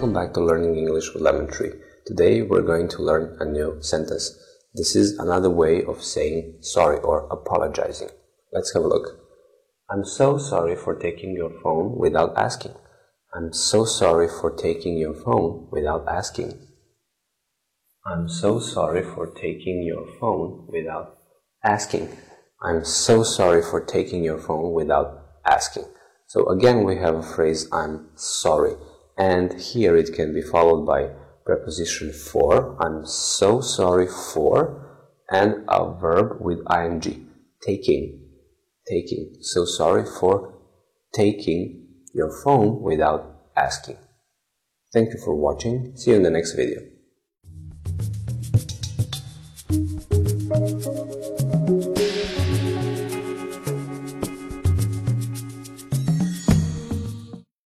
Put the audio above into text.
back to Learning English with Lemon Tree. Today we're going to learn a new sentence. This is another way of saying sorry or apologizing. Let's have a look. I'm so sorry for taking your phone without asking. I'm so sorry for taking your phone without asking. I'm so sorry for taking your phone without asking. I'm so sorry for taking your phone without asking. So again, we have a phrase, I'm sorry. And here it can be followed by preposition for, I'm so sorry for, and a verb with ing, taking, taking. So sorry for taking your phone without asking. Thank you for watching. See you in the next video.